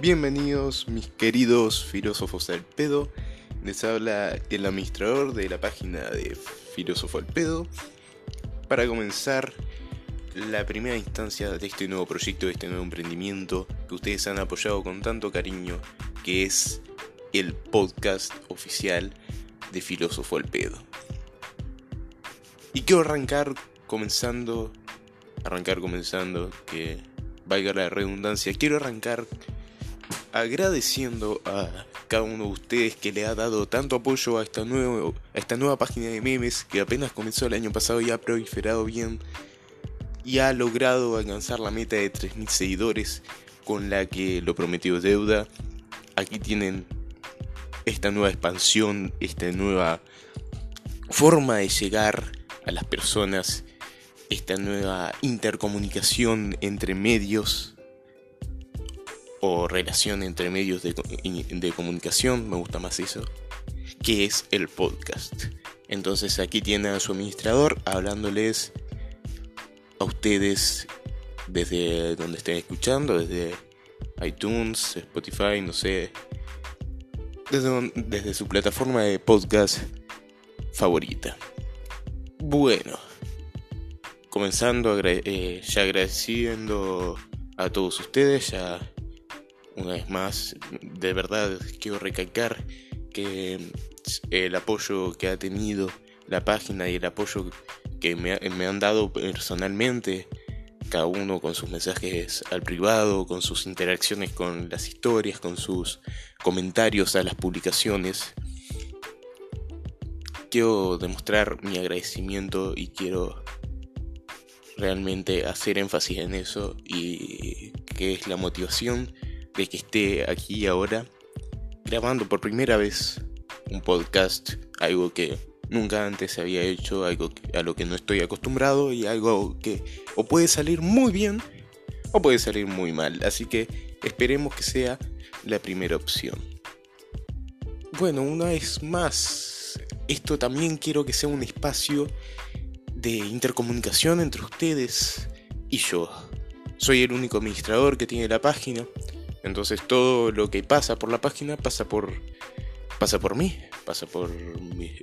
Bienvenidos mis queridos filósofos del pedo. Les habla el administrador de la página de Filósofo al pedo. Para comenzar la primera instancia de este nuevo proyecto, de este nuevo emprendimiento que ustedes han apoyado con tanto cariño, que es el podcast oficial de Filósofo al pedo. Y quiero arrancar comenzando, arrancar comenzando, que valga la redundancia, quiero arrancar agradeciendo a cada uno de ustedes que le ha dado tanto apoyo a esta, nuevo, a esta nueva página de memes que apenas comenzó el año pasado y ha proliferado bien y ha logrado alcanzar la meta de 3.000 seguidores con la que lo prometió es deuda. Aquí tienen esta nueva expansión, esta nueva forma de llegar a las personas, esta nueva intercomunicación entre medios o relación entre medios de, de, comunicación, me gusta más eso, que es el podcast. Entonces aquí tiene a su administrador hablándoles a ustedes desde donde estén escuchando, desde iTunes, Spotify, no sé, desde, desde su plataforma de podcast favorita. Bueno, comenzando eh, ya agradeciendo a todos ustedes, ya una vez más, de verdad quiero recalcar que el apoyo que ha tenido la página y el apoyo que me, me, han dado personalmente, cada uno con sus mensajes al privado, con sus interacciones con las historias, con sus comentarios a las publicaciones. Quiero demostrar mi agradecimiento y quiero realmente hacer énfasis en eso y que es la motivación de que esté aquí ahora grabando por primera vez un podcast, algo que nunca antes había hecho, algo a lo que no estoy acostumbrado y algo que o puede salir muy bien o puede salir muy mal. Así que esperemos que sea la primera opción. Bueno, una vez más, esto también quiero que sea un espacio de intercomunicación entre ustedes y yo. Soy el único administrador que tiene la página entonces todo lo que pasa por la página pasa por pasa por mí, pasa por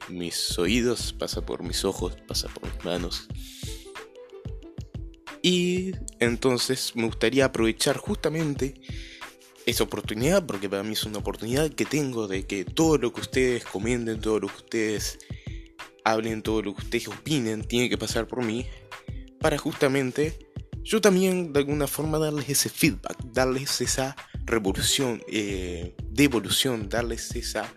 mis oídos, pasa por mis ojos, pasa por mis manos. Y entonces me gustaría aprovechar justamente esa oportunidad, porque para mí es una oportunidad que tengo de que todo lo que ustedes comenten, todo lo que ustedes hablen, todo lo que ustedes opinen, tiene que pasar por mí, para justamente yo también de alguna forma darles ese feedback, darles esa revolución, eh, devolución, darles esa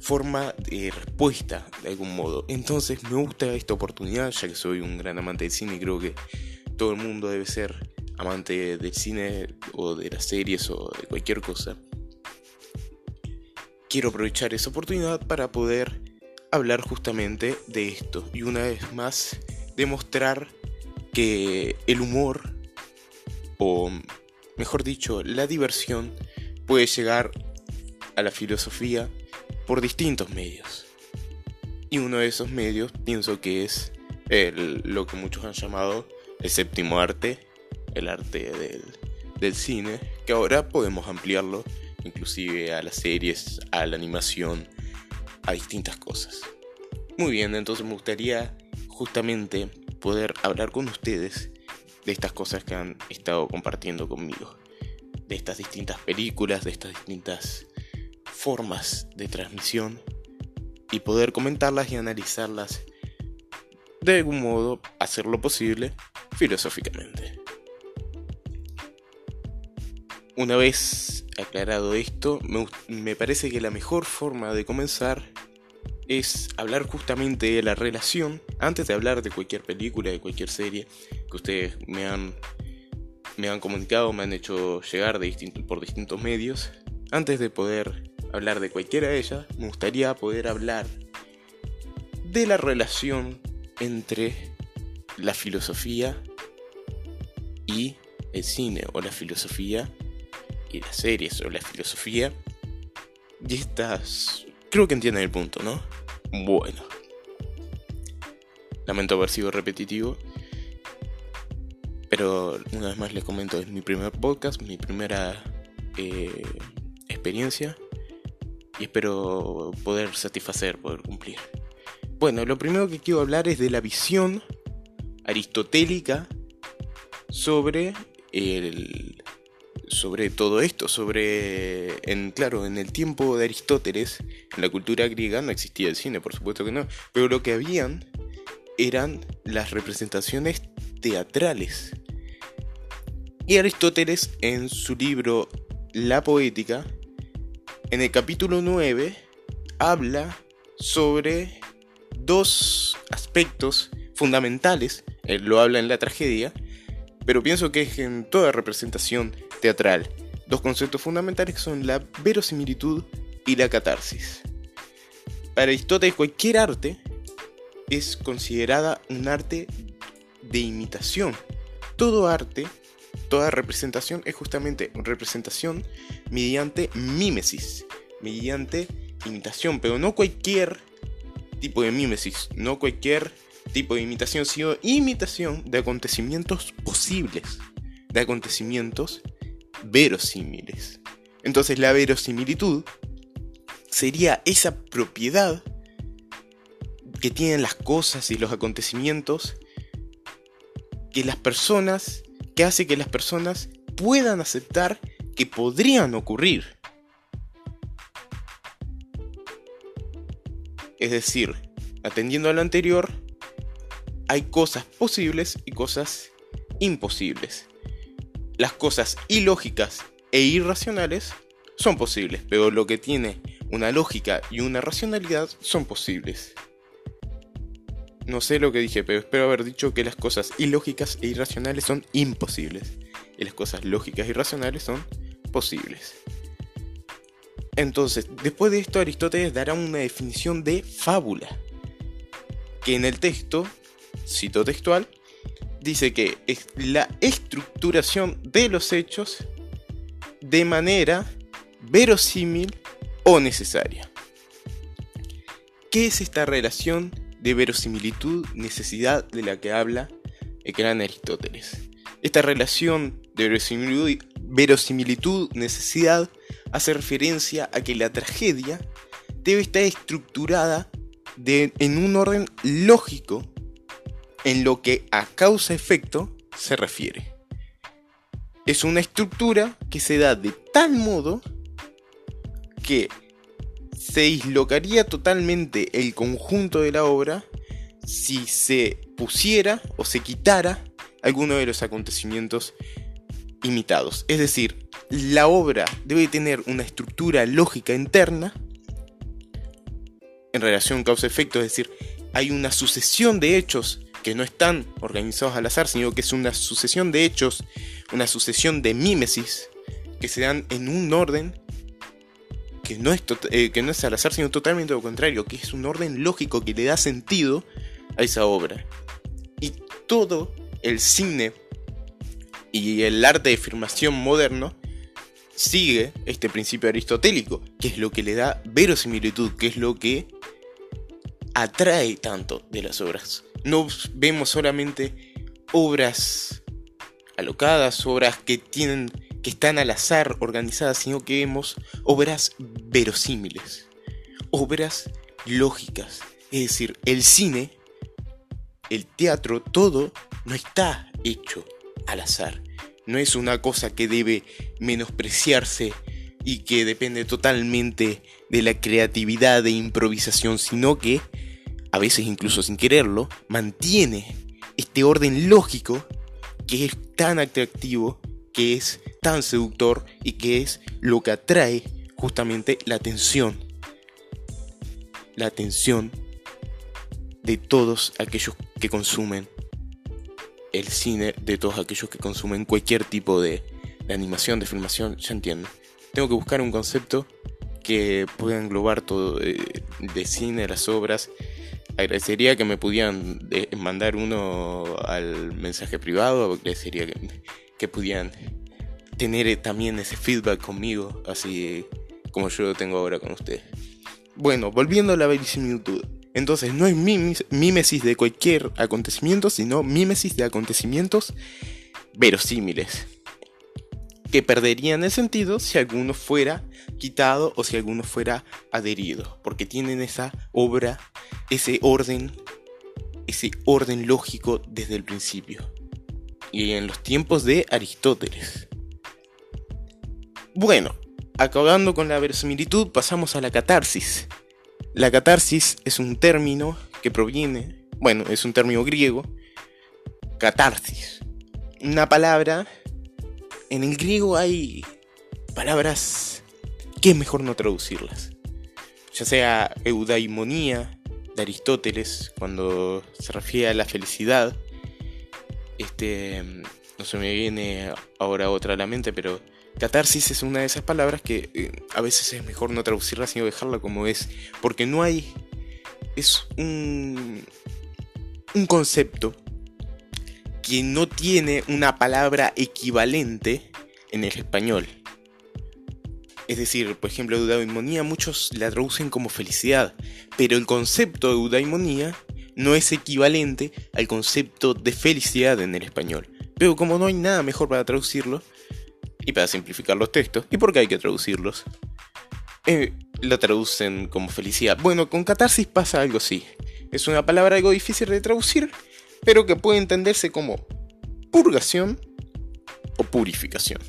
forma de respuesta de algún modo. Entonces me gusta esta oportunidad, ya que soy un gran amante del cine y creo que todo el mundo debe ser amante del cine o de las series o de cualquier cosa. Quiero aprovechar esa oportunidad para poder hablar justamente de esto y una vez más demostrar que el humor o mejor dicho, la diversión puede llegar a la filosofía por distintos medios. Y uno de esos medios pienso que es lo que muchos han llamado el séptimo arte, el arte del, del cine, que ahora podemos ampliarlo inclusive a las series, a la animación, a distintas cosas. Muy bien, entonces me gustaría justamente poder hablar con ustedes de estas cosas que han estado compartiendo conmigo, de estas distintas películas, de estas distintas formas de transmisión y poder comentarlas y analizarlas de algún modo, hacer lo posible filosóficamente. Una vez aclarado esto, me, me, parece que la mejor forma de comenzar es hablar justamente de la relación, antes de hablar de cualquier película, de cualquier serie que ustedes me han, me han comunicado, me han hecho llegar de por distintos medios, antes de poder hablar de cualquiera de ellas, me gustaría poder hablar de la relación entre la filosofía y el cine, o la filosofía y las series, o la filosofía y estas Creo que entienden el punto, ¿no? Bueno. Lamento haber sido repetitivo. Pero una vez más les comento, es mi primer podcast, mi primera eh, experiencia y espero poder satisfacer, poder cumplir. Bueno, lo primero que quiero hablar es de la visión aristotélica sobre el sobre todo esto, sobre en claro, en el tiempo de Aristóteles, en la cultura griega no existía el cine, por supuesto que no, pero lo que habían eran las representaciones teatrales. Y Aristóteles en su libro La poética en el capítulo 9 habla sobre dos aspectos fundamentales, él lo habla en la tragedia, pero pienso que es en toda representación teatral, dos conceptos fundamentales son la verosimilitud y la catarsis. Para Aristóteles cualquier arte es considerada un arte de imitación. Todo arte toda representación es justamente representación mediante mímesis, mediante imitación, pero no cualquier tipo de mímesis, no cualquier tipo de imitación, sino imitación de acontecimientos posibles, de acontecimientos verosímiles. Entonces la verosimilitud sería esa propiedad que tienen las cosas y los acontecimientos que las personas que hace que las personas puedan aceptar que podrían ocurrir. Es decir, atendiendo a lo anterior, hay cosas posibles y cosas imposibles. Las cosas ilógicas e irracionales son posibles, pero lo que tiene una lógica y una racionalidad son posibles. No sé lo que dije, pero espero haber dicho que las cosas ilógicas e irracionales son imposibles. Y las cosas lógicas y racionales son posibles. Entonces, después de esto, Aristóteles dará una definición de fábula. Que en el texto, cito textual, dice que es la estructuración de los hechos de manera verosímil o necesaria. ¿Qué es esta relación de verosimilitud, necesidad de la que habla el gran Aristóteles. Esta relación de verosimilitud, necesidad hace referencia a que la tragedia debe estar estructurada en un orden lógico en lo que a causa-efecto se refiere. Es una estructura que se da de tal modo que se dislocaría totalmente el conjunto de la obra si se pusiera o se quitara alguno de los acontecimientos imitados. Es decir, la obra debe tener una estructura lógica interna en relación causa-efecto, es decir, hay una sucesión de hechos que no están organizados al azar, sino que es una sucesión de hechos, una sucesión de mímesis que se dan en un orden que no, es eh, que no es al azar, sino totalmente lo contrario, que es un orden lógico que le da sentido a esa obra. Y todo el cine y el arte de filmación moderno sigue este principio aristotélico, que es lo que le da verosimilitud, que es lo que atrae tanto de las obras. No vemos solamente obras alocadas, obras que tienen que están al azar organizadas, sino que vemos obras verosímiles, obras lógicas. Es decir, el cine, el teatro, todo no está hecho al azar. No es una cosa que debe menospreciarse y que depende totalmente de la creatividad e improvisación, sino que, a veces incluso sin quererlo, mantiene este orden lógico que es tan atractivo que es tan seductor y que es lo que atrae justamente la atención. La atención de todos aquellos que consumen el cine, de todos aquellos que consumen cualquier tipo de, animación, de filmación, ya entiendo. Tengo que buscar un concepto que pueda englobar todo eh, de cine, las obras. Agradecería que me pudieran eh, mandar uno al mensaje privado, agradecería que, que pudieran tener eh, también ese feedback conmigo, así como yo lo tengo ahora con ustedes. Bueno, volviendo a la verisimilitud. Entonces no es mímesis de cualquier acontecimiento, sino mímesis de acontecimientos verosímiles. Que perderían el sentido si alguno fuera quitado o si alguno fuera adherido, porque tienen esa obra, ese orden, ese orden lógico desde el principio. Y en los tiempos de Aristóteles. Bueno, acabando con la verosimilitud, pasamos a la catarsis. La catarsis es un término que proviene, bueno, es un término griego, catarsis. Una palabra, en el griego hay palabras que es mejor no traducirlas. Ya sea eudaimonía de Aristóteles, cuando se refiere a la felicidad. Este, no se me viene ahora otra a la mente, pero Catarsis es una de esas palabras que eh, a veces es mejor no traducirla sino dejarla como es, porque no hay... es un, un concepto que no tiene una palabra equivalente en el español. Es decir, por ejemplo, eudaimonía muchos la traducen como felicidad, pero el concepto de eudaimonía no es equivalente al concepto de felicidad en el español. Pero como no hay nada mejor para traducirlo, y para simplificar los textos, y porque hay que traducirlos, eh, lo traducen como felicidad. Bueno, con catarsis pasa algo así. Es una palabra algo difícil de traducir, pero que puede entenderse como purgación o purificación.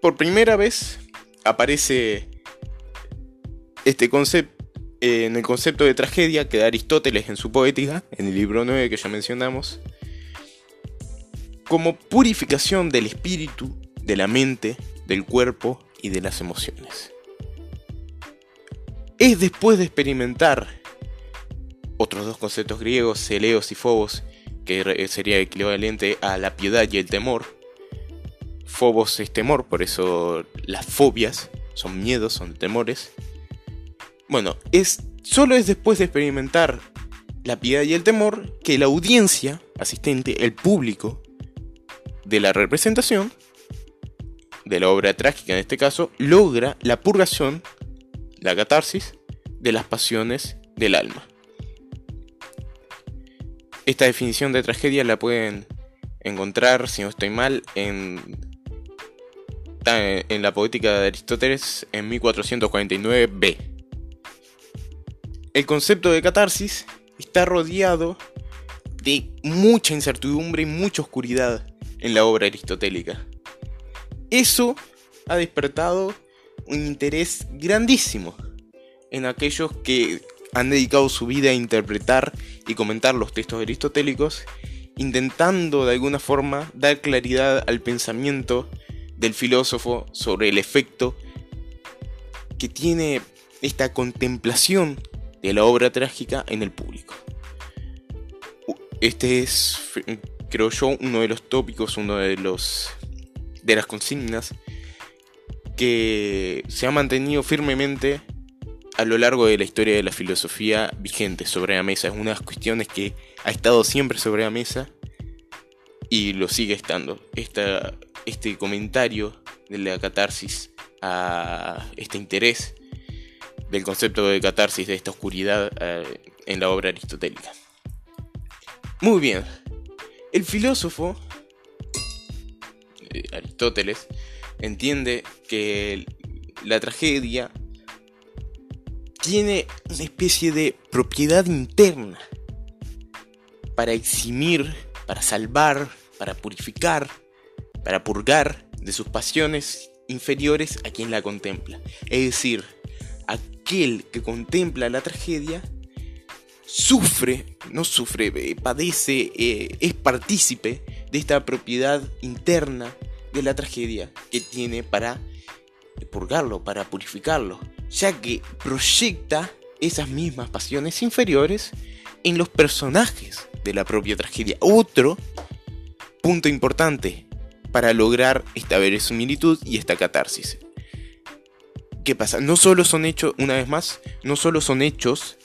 Por primera vez aparece este concepto en el concepto de tragedia que da Aristóteles en su poética, en el libro 9 que ya mencionamos, como purificación del espíritu, de la mente, del cuerpo y de las emociones. Es después de experimentar otros dos conceptos griegos, celeos y phobos, que sería equivalente a la piedad y el temor. Phobos es temor, por eso las fobias son miedos, son temores. Bueno, es solo es después de experimentar la piedad y el temor que la audiencia asistente, el público, de la representación, de la obra trágica en este caso, logra la purgación, la catarsis, de las pasiones del alma. Esta definición de tragedia la pueden encontrar, si no estoy mal, en, en la poética de Aristóteles en 1449b. El concepto de catarsis está rodeado de mucha incertidumbre y mucha oscuridad en la obra aristotélica. Eso ha despertado un interés grandísimo en aquellos que han dedicado su vida a interpretar y comentar los textos aristotélicos, intentando de alguna forma dar claridad al pensamiento del filósofo sobre el efecto que tiene esta contemplación de la obra trágica en el público. Este es creo yo, uno de los tópicos, uno de los de las consignas que se ha mantenido firmemente a lo largo de la historia de la filosofía vigente sobre la mesa. Es una de las cuestiones que ha estado siempre sobre la mesa y lo sigue estando. este comentario de la catarsis a este interés del concepto de catarsis, de esta oscuridad en la obra aristotélica. Muy bien, el filósofo, eh, Aristóteles, entiende que la tragedia tiene una especie de propiedad interna para eximir, para salvar, para purificar, para purgar de sus pasiones inferiores a quien la contempla. Es decir, aquel que contempla la tragedia sufre, no sufre, eh, padece, eh, es partícipe de esta propiedad interna de la tragedia que tiene para purgarlo, para purificarlo, ya que proyecta esas mismas pasiones inferiores en los personajes de la propia tragedia. Otro punto importante para lograr esta verosimilitud y esta catarsis. ¿Qué pasa? No solo son hechos, una vez más, no solo son hechos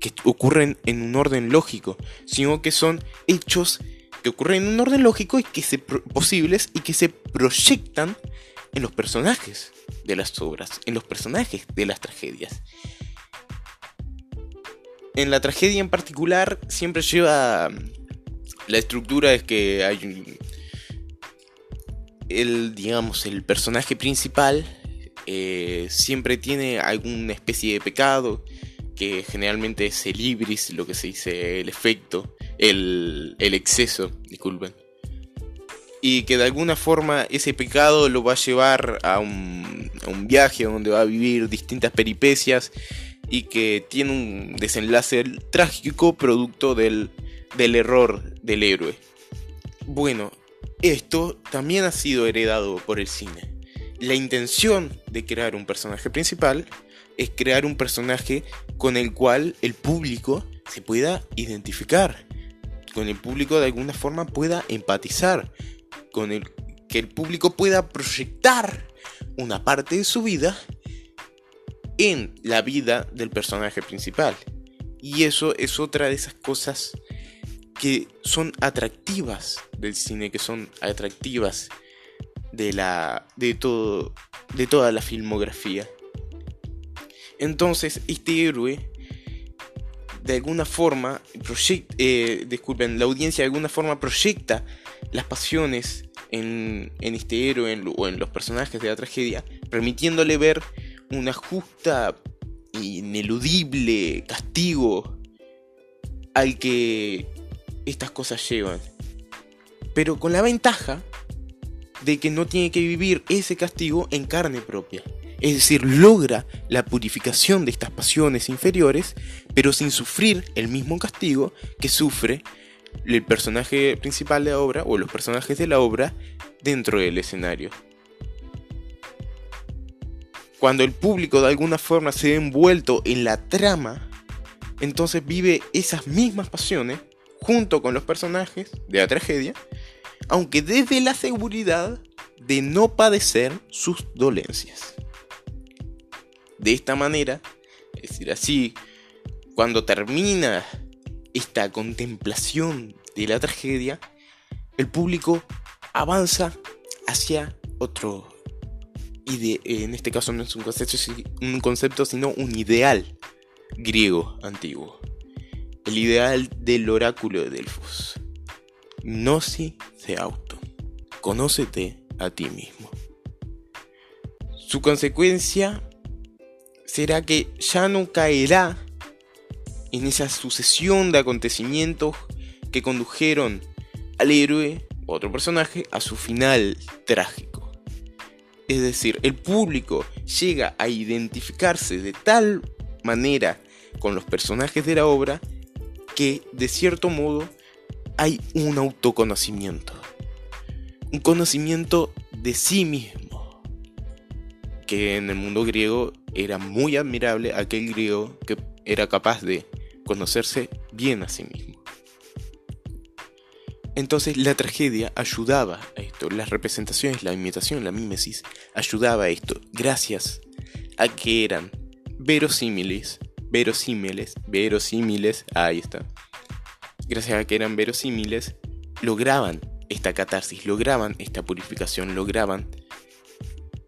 que ocurren en un orden lógico, sino que son hechos que ocurren en un orden lógico y que se posibles y que se proyectan en los personajes de las obras, en los personajes de las tragedias. En la tragedia en particular siempre lleva la estructura es que hay el, digamos, el personaje principal eh, siempre tiene alguna especie de pecado, que generalmente es el ibris, lo que se dice el efecto, el, el exceso, disculpen. Y que de alguna forma ese pecado lo va a llevar a un, viaje donde va a vivir distintas peripecias y que tiene un desenlace trágico producto del error del héroe. Bueno, esto también ha sido heredado por el cine. La intención de crear un personaje principal es crear un personaje con el cual el público se pueda identificar, con el público de alguna forma pueda empatizar, con el que el público pueda proyectar una parte de su vida en la vida del personaje principal. Y eso es otra de esas cosas que son atractivas del cine, que son atractivas de la de todo de toda la filmografía. Entonces, este héroe de alguna forma proyecta, eh, disculpen, la audiencia de alguna forma proyecta las pasiones en, en este héroe o en los personajes de la tragedia, permitiéndole ver una justa, ineludible castigo al que estas cosas llevan. Pero con la ventaja de que no tiene que vivir ese castigo en carne propia. Es decir, logra la purificación de estas pasiones inferiores, pero sin sufrir el mismo castigo que sufre el personaje principal de la obra o los personajes de la obra dentro del escenario. Cuando el público de alguna forma se ve envuelto en la trama, entonces vive esas mismas pasiones junto con los personajes de la tragedia, aunque desde la seguridad de no padecer sus dolencias. De esta manera, es decir, así, cuando termina esta contemplación de la tragedia, el público avanza hacia otro en este caso no es un concepto, un concepto, sino un ideal griego antiguo el ideal del oráculo de Delfos. Gnosi de auto. Conócete a ti mismo. Su consecuencia será que ya no caerá en esa sucesión de acontecimientos que condujeron al héroe, otro personaje, a su final trágico. Es decir, el público llega a identificarse de tal manera con los personajes de la obra que de cierto modo hay un autoconocimiento. Un conocimiento de sí mismo. Que en el mundo griego era muy admirable aquel griego que era capaz de conocerse bien a sí mismo. Entonces la tragedia ayudaba a esto, las representaciones, la imitación, la mímesis, ayudaba a esto, gracias a que eran verosímiles verosímiles, verosímiles, ahí está. Gracias a que eran verosímiles, lograban esta catarsis, lograban esta purificación, lograban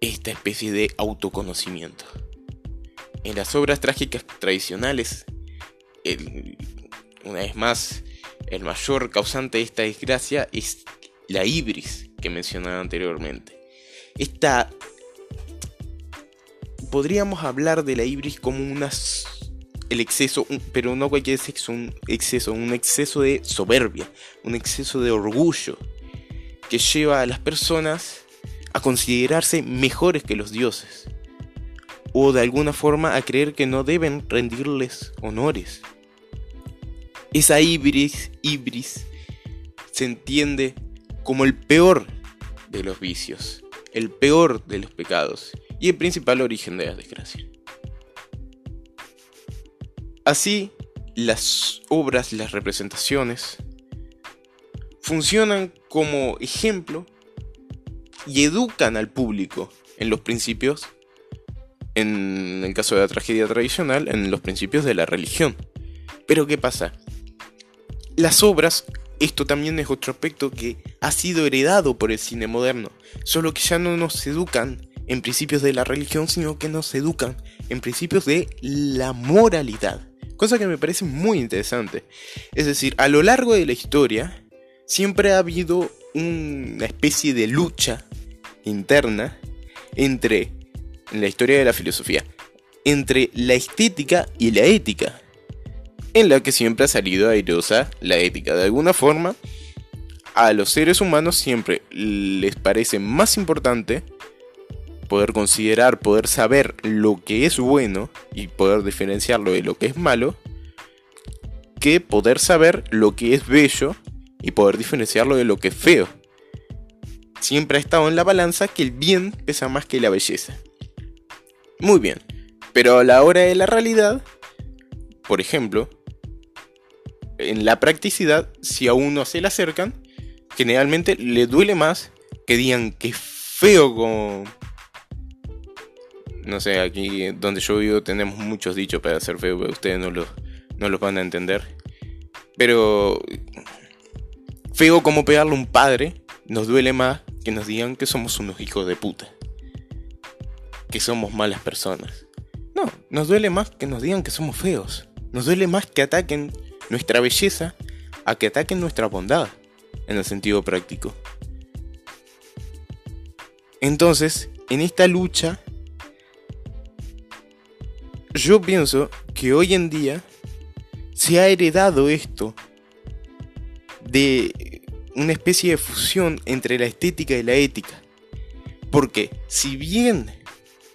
esta especie de autoconocimiento. En las obras trágicas tradicionales, una vez más, el mayor causante de esta desgracia es la ibris que mencionaba anteriormente. Esta podríamos hablar de la ibris como unas el exceso, pero no cualquier exceso, un exceso, un exceso de soberbia, un exceso de orgullo que lleva a las personas a considerarse mejores que los dioses o de alguna forma a creer que no deben rendirles honores. Esa ibris, ibris se entiende como el peor de los vicios, el peor de los pecados y el principal origen de la desgracia. Así, las obras, las representaciones, funcionan como ejemplo y educan al público en los principios, en el caso de la tragedia tradicional, en los principios de la religión. Pero ¿qué pasa? Las obras, esto también es otro aspecto que ha sido heredado por el cine moderno, solo que ya no nos educan en principios de la religión, sino que nos educan en principios de la moralidad. Cosa que me parece muy interesante. Es decir, a lo largo de la historia siempre ha habido una especie de lucha interna entre, en la historia de la filosofía, entre la estética y la ética, en la que siempre ha salido airosa la ética. De alguna forma, a los seres humanos siempre les parece más importante poder considerar, poder saber lo que es bueno y poder diferenciarlo de lo que es malo, que poder saber lo que es bello y poder diferenciarlo de lo que es feo. Siempre ha estado en la balanza que el bien pesa más que la belleza. Muy bien, pero a la hora de la realidad, por ejemplo, en la practicidad, si a uno se le acercan, generalmente le duele más que digan que feo con... No sé, aquí donde yo vivo tenemos muchos dichos para ser feo, pero ustedes no los, no los van a entender. Pero feo como pegarle a un padre nos duele más que nos digan que somos unos hijos de puta. Que somos malas personas. No, nos duele más que nos digan que somos feos. Nos duele más que ataquen nuestra belleza a que ataquen nuestra bondad, en el sentido práctico. Entonces, en esta lucha, yo pienso que hoy en día se ha heredado esto de una especie de fusión entre la estética y la ética. Porque si bien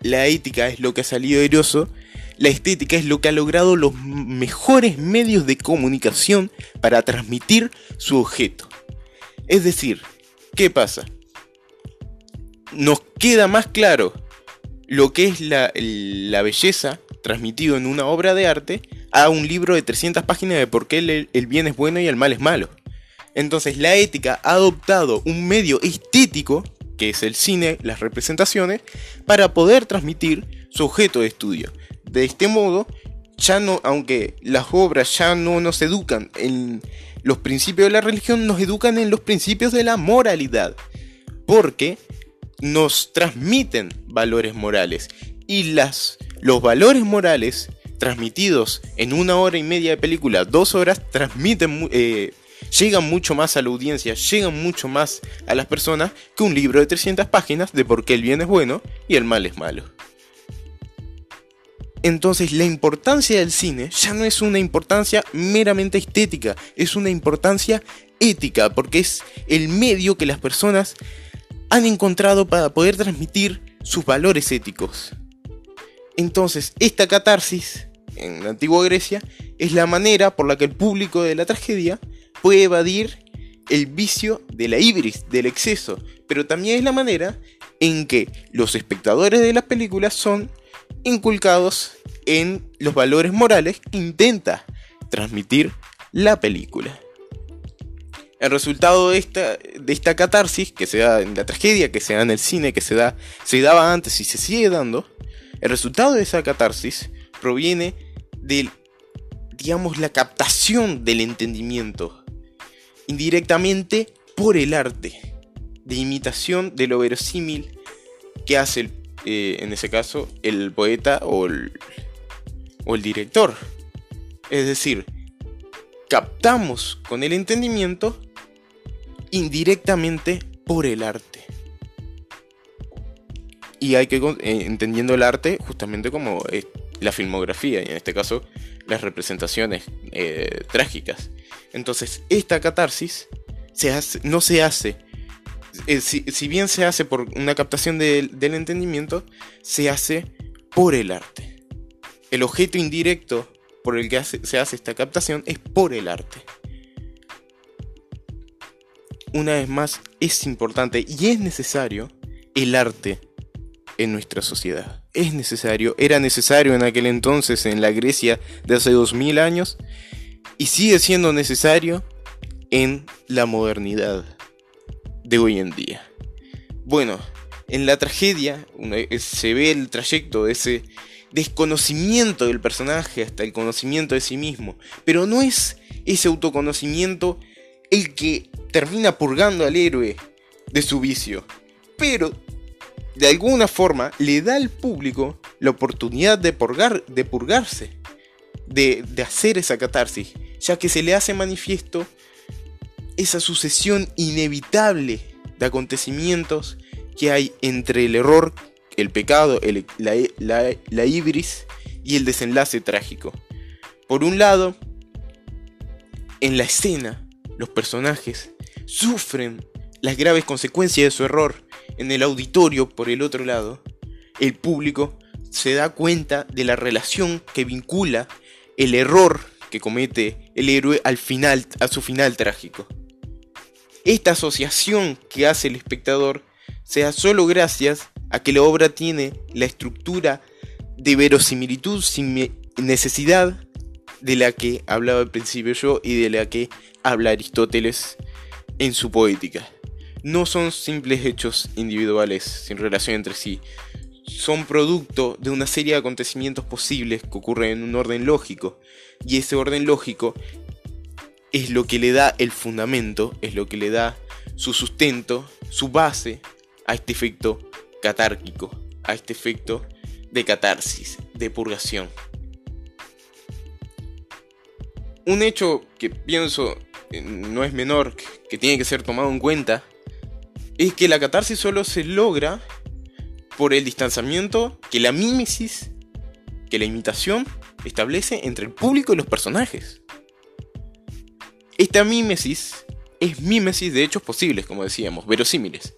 la ética es lo que ha salido airoso, la estética es lo que ha logrado los mejores medios de comunicación para transmitir su objeto. Es decir, ¿qué pasa? Nos queda más claro lo que es la, belleza transmitido en una obra de arte a un libro de 300 páginas de por qué el, el bien es bueno y el mal es malo. Entonces la ética ha adoptado un medio estético, que es el cine, las representaciones, para poder transmitir su objeto de estudio. De este modo, ya no, aunque las obras ya no nos educan en los principios de la religión, nos educan en los principios de la moralidad. Porque nos transmiten valores morales. Y las, los valores morales transmitidos en una hora y media de película, dos horas, transmiten, eh, llegan mucho más a la audiencia, llegan mucho más a las personas que un libro de 300 páginas de por qué el bien es bueno y el mal es malo. Entonces la importancia del cine ya no es una importancia meramente estética, es una importancia ética, porque es el medio que las personas han encontrado para poder transmitir sus valores éticos. Entonces, esta catarsis en la antigua Grecia es la manera por la que el público de la tragedia puede evadir el vicio de la ibris, del exceso, pero también es la manera en que los espectadores de las películas son inculcados en los valores morales que intenta transmitir la película. El resultado de esta, catarsis, que se da en la tragedia, que se da en el cine, que se, da, se daba antes y se sigue dando, el resultado de esa catarsis proviene de, digamos, la captación del entendimiento, indirectamente por el arte, de imitación de lo verosímil que hace eh, en ese caso, el poeta o el, o el director. Es decir, captamos con el entendimiento indirectamente por el arte. Y hay que, eh, entendiendo el arte justamente como la filmografía, y en este caso las representaciones eh, trágicas. Entonces, esta catarsis no se hace eh, si, bien se hace por una captación del entendimiento, se hace por el arte. El objeto indirecto por el que se hace esta captación es por el arte. Una vez más, es importante y es necesario el arte en nuestra sociedad. Es necesario, era necesario en aquel entonces en la Grecia de hace 2000 años y sigue siendo necesario en la modernidad de hoy en día. Bueno, en la tragedia se ve el trayecto de ese desconocimiento del personaje hasta el conocimiento de sí mismo, pero no es ese autoconocimiento el que termina purgando al héroe de su vicio, pero de alguna forma le da al público la oportunidad de, purgar, de purgarse, de, de hacer esa catarsis, ya que se le hace manifiesto esa sucesión inevitable de acontecimientos que hay entre el error, el pecado, la, la ibris y el desenlace trágico. Por un lado, en la escena, los personajes sufren las graves consecuencias de su error. En el auditorio, por el otro lado, el público se da cuenta de la relación que vincula el error que comete el héroe al final, a su final trágico. Esta asociación que hace el espectador se da solo gracias a que la obra tiene la estructura de verosimilitud sin necesidad de la que hablaba al principio yo y de la que habla Aristóteles en su poética. No son simples hechos individuales sin relación entre sí, son producto de una serie de acontecimientos posibles que ocurren en un orden lógico, y ese orden lógico es lo que le da el fundamento, es lo que le da su sustento, su base a este efecto catárquico, a este efecto de catarsis, de purgación. Un hecho que pienso eh, no es menor, que tiene que ser tomado en cuenta, es que la catarsis solo se logra por el distanciamiento que la mímesis, que la imitación establece entre el público y los personajes. Esta mímesis es mímesis de hechos posibles, como decíamos, verosímiles,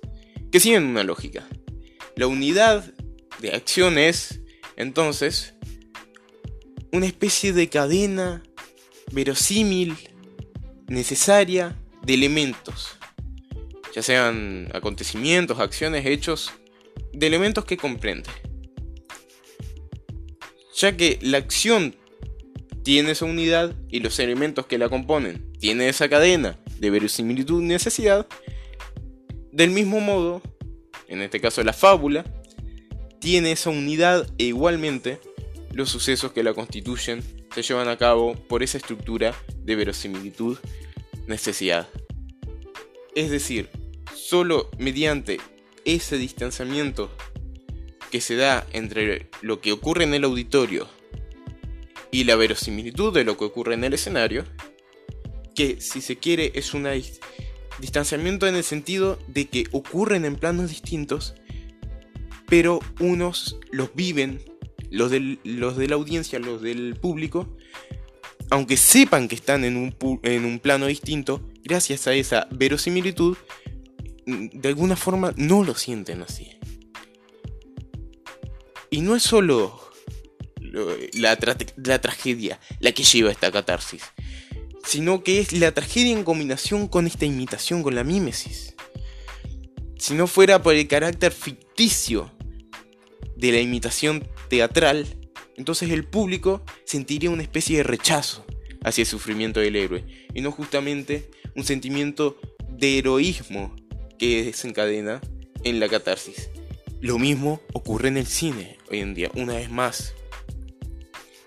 que siguen una lógica. La unidad de acción es, entonces, una especie de cadena verosímil, necesaria, de elementos, ya sean acontecimientos, acciones, hechos, de elementos que comprende. Ya que la acción tiene esa unidad y los elementos que la componen tienen esa cadena de verosimilitud y necesidad, del mismo modo, en este caso la fábula, tiene esa unidad e igualmente los sucesos que la constituyen se llevan a cabo por esa estructura de verosimilitud, necesidad. Es decir, solo mediante ese distanciamiento que se da entre lo que ocurre en el auditorio y la verosimilitud de lo que ocurre en el escenario, que si se quiere es un distanciamiento en el sentido de que ocurren en planos distintos, pero unos los viven, los, los de la audiencia, los del público, aunque sepan que están en un, en un plano distinto, gracias a esa verosimilitud, de alguna forma no lo sienten así. Y no es solo la, la, tragedia la que lleva esta catarsis, sino que es la tragedia en combinación con esta imitación, con la mímesis. Si no fuera por el carácter ficticio de la imitación teatral, entonces el público sentiría una especie de rechazo hacia el sufrimiento del héroe, y no justamente un sentimiento de heroísmo que desencadena en la catarsis. Lo mismo ocurre en el cine hoy en día, una vez más.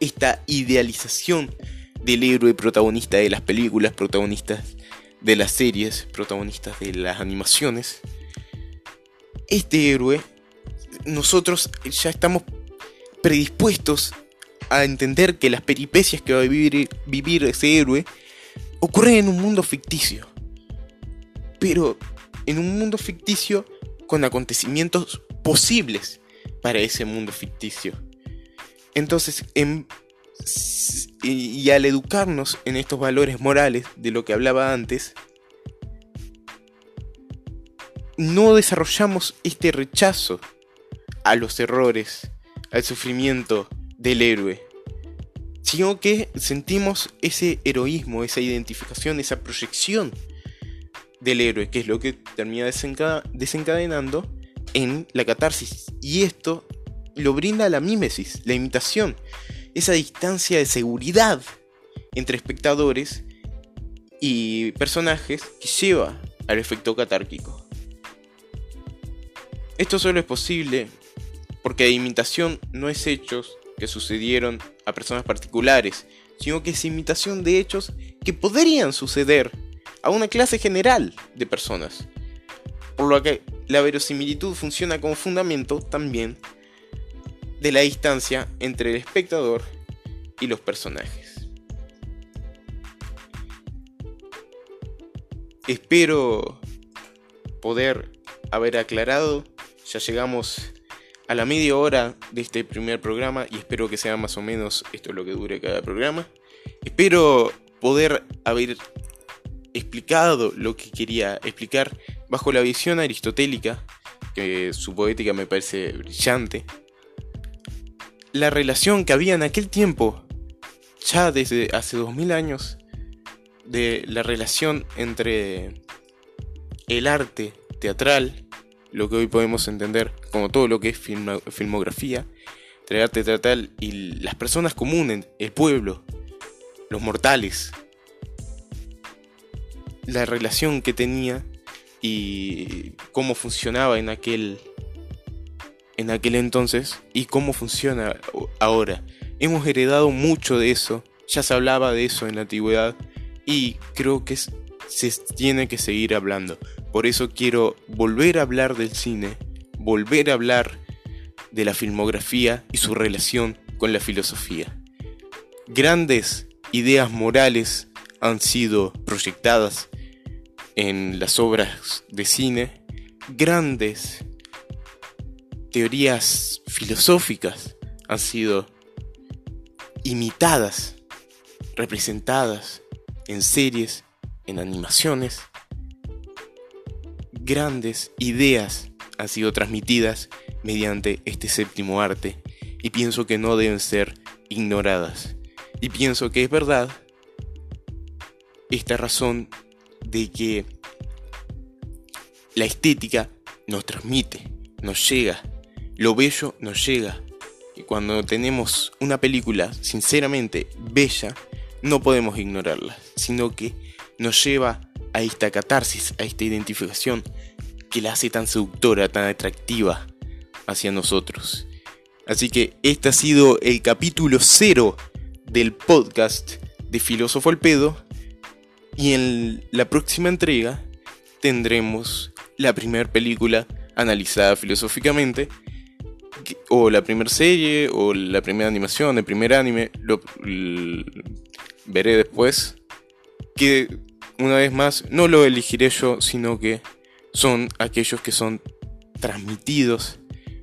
Esta idealización del héroe protagonista de las películas, protagonistas de las series, protagonistas de las animaciones. Este héroe, nosotros ya estamos predispuestos a entender que las peripecias que va a vivir, vivir ese héroe ocurren en un mundo ficticio. Pero en un mundo ficticio con acontecimientos posibles para ese mundo ficticio. Entonces, y al educarnos en estos valores morales de lo que hablaba antes, no desarrollamos este rechazo a los errores, al sufrimiento del héroe, sino que sentimos ese heroísmo, esa identificación, esa proyección del héroe, que es lo que termina desencadenando en la catarsis. Y esto lo brinda la mímesis, la imitación, esa distancia de seguridad entre espectadores y personajes que lleva al efecto catárquico. Esto solo es posible porque la imitación no es hechos que sucedieron a personas particulares, sino que es imitación de hechos que podrían suceder a una clase general de personas. Por lo que la verosimilitud funciona como fundamento también de la distancia entre el espectador y los personajes. Espero poder haber aclarado ya llegamos a la media hora de este primer programa y espero que sea más o menos esto lo que dure cada programa. Espero poder haber explicado lo que quería explicar bajo la visión aristotélica, que su poética me parece brillante. La relación que había en aquel tiempo, ya desde hace 2000 años, de la relación entre el arte teatral, lo que hoy podemos entender como todo lo que es filmografía, entre el arte teatral y las personas comunes, el pueblo, los mortales, la relación que tenía y cómo funcionaba en aquel en aquel entonces y cómo funciona ahora. Hemos heredado mucho de eso, ya se hablaba de eso en la antigüedad y creo que se tiene que seguir hablando. Por eso quiero volver a hablar del cine, volver a hablar de la filmografía y su relación con la filosofía. Grandes ideas morales han sido proyectadas en las obras de cine, grandes teorías filosóficas han sido imitadas, representadas en series, en animaciones. Grandes ideas han sido transmitidas mediante este séptimo arte y pienso que no deben ser ignoradas. Y pienso que es verdad esta razón de que la estética nos transmite, nos llega, lo bello nos llega. Y cuando tenemos una película sinceramente bella, no podemos ignorarla, sino que nos lleva a esta catarsis, a esta identificación que la hace tan seductora, tan atractiva hacia nosotros. Así que este ha sido el capítulo cero del podcast de Filósofo al Pedo. Y en la próxima entrega tendremos la primera película analizada filosóficamente, o la primera serie, o la primera animación, el primer anime, lo, veré después. Que una vez más no lo elegiré yo, sino que son aquellos que son transmitidos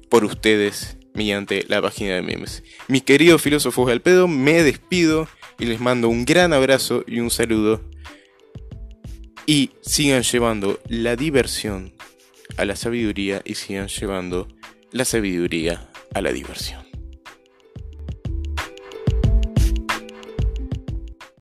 por ustedes mediante la página de memes. Mis queridos filósofos del pedo, me despido y les mando un gran abrazo y un saludo. Y sigan llevando la diversión a la sabiduría y sigan llevando la sabiduría a la diversión.